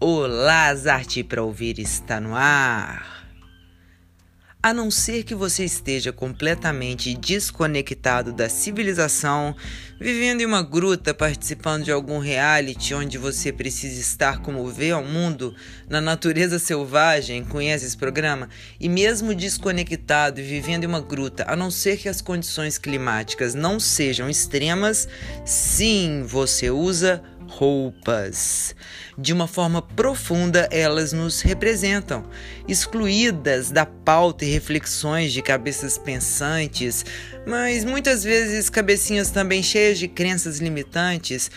Olá, as arte para ouvir está no ar. A não ser que você esteja completamente desconectado da civilização, vivendo em uma gruta, participando de algum reality onde você precisa estar como vê ao mundo, na natureza selvagem, conhece esse programa? E mesmo desconectado e vivendo em uma gruta, a não ser que as condições climáticas não sejam extremas, sim, você usa roupas. De uma forma profunda, elas nos representam, excluídas da pauta e reflexões de cabeças pensantes, mas muitas vezes cabecinhas também cheias de crenças limitantes.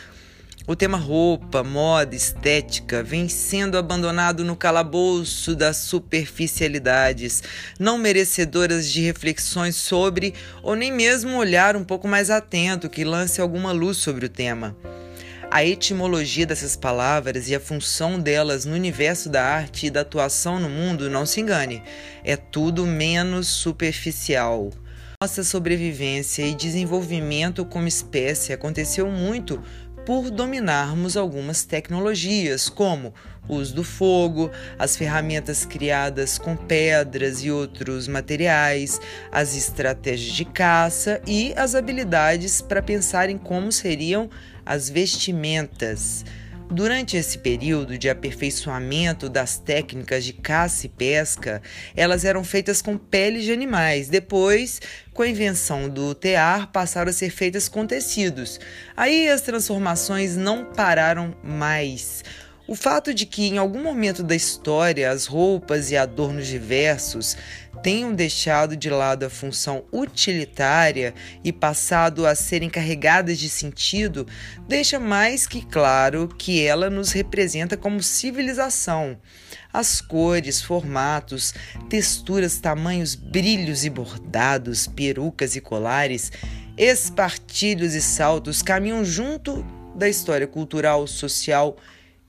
O tema roupa, moda, estética vem sendo abandonado no calabouço das superficialidades, não merecedoras de reflexões sobre ou nem mesmo olhar um pouco mais atento que lance alguma luz sobre o tema a etimologia dessas palavras e a função delas no universo da arte e da atuação no mundo, não se engane, é tudo menos superficial. Nossa sobrevivência e desenvolvimento como espécie aconteceu muito por dominarmos algumas tecnologias, como o uso do fogo, as ferramentas criadas com pedras e outros materiais, as estratégias de caça e as habilidades para pensar em como seriam as vestimentas. Durante esse período de aperfeiçoamento das técnicas de caça e pesca, elas eram feitas com peles de animais. Depois, com a invenção do tear, passaram a ser feitas com tecidos. Aí as transformações não pararam mais. O fato de que em algum momento da história as roupas e adornos diversos tenham deixado de lado a função utilitária e passado a serem carregadas de sentido, deixa mais que claro que ela nos representa como civilização. As cores, formatos, texturas, tamanhos, brilhos e bordados, perucas e colares, espartilhos e saltos caminham junto da história cultural, social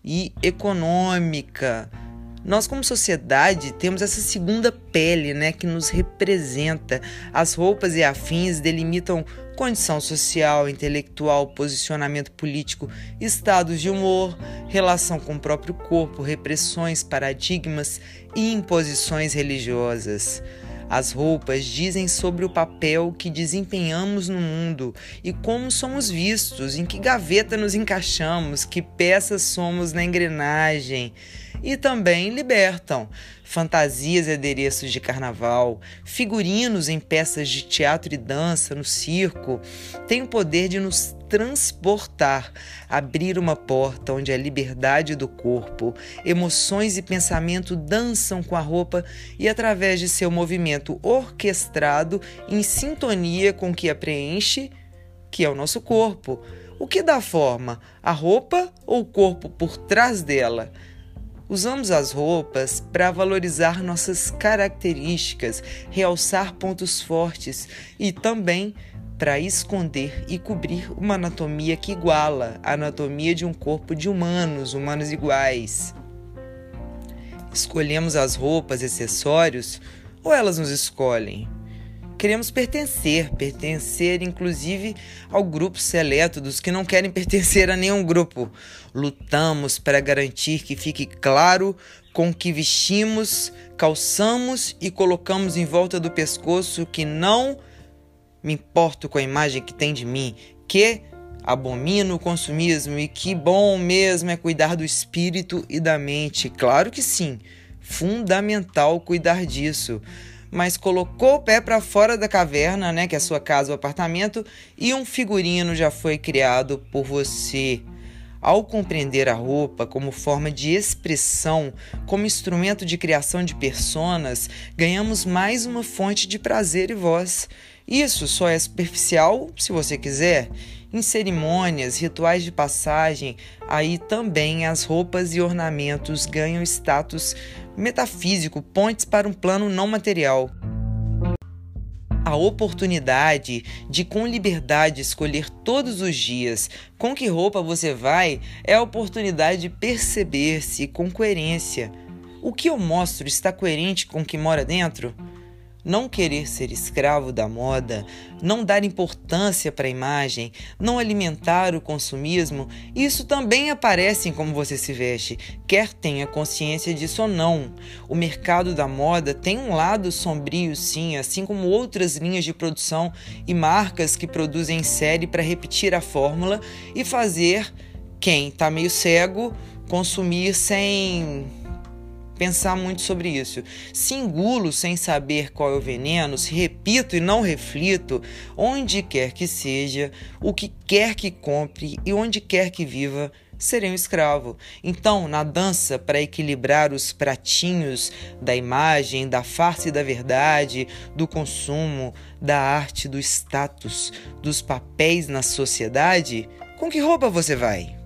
e econômica nós, como sociedade, temos essa segunda pele né, que nos representa. As roupas e afins delimitam condição social, intelectual, posicionamento político, estados de humor, relação com o próprio corpo, repressões, paradigmas e imposições religiosas. As roupas dizem sobre o papel que desempenhamos no mundo e como somos vistos, em que gaveta nos encaixamos, que peças somos na engrenagem. E também libertam fantasias e adereços de carnaval, figurinos em peças de teatro e dança no circo, têm o poder de nos transportar, abrir uma porta onde a liberdade do corpo, emoções e pensamento dançam com a roupa e através de seu movimento orquestrado em sintonia com o que a preenche, que é o nosso corpo. O que dá forma? A roupa ou o corpo por trás dela? Usamos as roupas para valorizar nossas características, realçar pontos fortes e também para esconder e cobrir uma anatomia que iguala a anatomia de um corpo de humanos, humanos iguais. Escolhemos as roupas acessórios ou elas nos escolhem? queremos pertencer, pertencer inclusive ao grupo seleto dos que não querem pertencer a nenhum grupo. Lutamos para garantir que fique claro com que vestimos, calçamos e colocamos em volta do pescoço que não me importo com a imagem que tem de mim, que abomino o consumismo e que bom mesmo é cuidar do espírito e da mente. Claro que sim, fundamental cuidar disso mas colocou o pé para fora da caverna, né, que é a sua casa ou apartamento, e um figurino já foi criado por você. Ao compreender a roupa como forma de expressão, como instrumento de criação de personas, ganhamos mais uma fonte de prazer e voz. Isso só é superficial se você quiser. Em cerimônias, rituais de passagem, aí também as roupas e ornamentos ganham status metafísico, pontes para um plano não material. A oportunidade de, com liberdade, escolher todos os dias com que roupa você vai é a oportunidade de perceber-se com coerência. O que eu mostro está coerente com o que mora dentro? Não querer ser escravo da moda, não dar importância para a imagem, não alimentar o consumismo, isso também aparece em como você se veste, quer tenha consciência disso ou não. O mercado da moda tem um lado sombrio, sim, assim como outras linhas de produção e marcas que produzem em série para repetir a fórmula e fazer quem está meio cego consumir sem pensar muito sobre isso. Se engulo sem saber qual é o veneno, se repito e não reflito, onde quer que seja, o que quer que compre e onde quer que viva, serei um escravo. Então, na dança para equilibrar os pratinhos da imagem, da farsa e da verdade, do consumo, da arte, do status, dos papéis na sociedade, com que roupa você vai?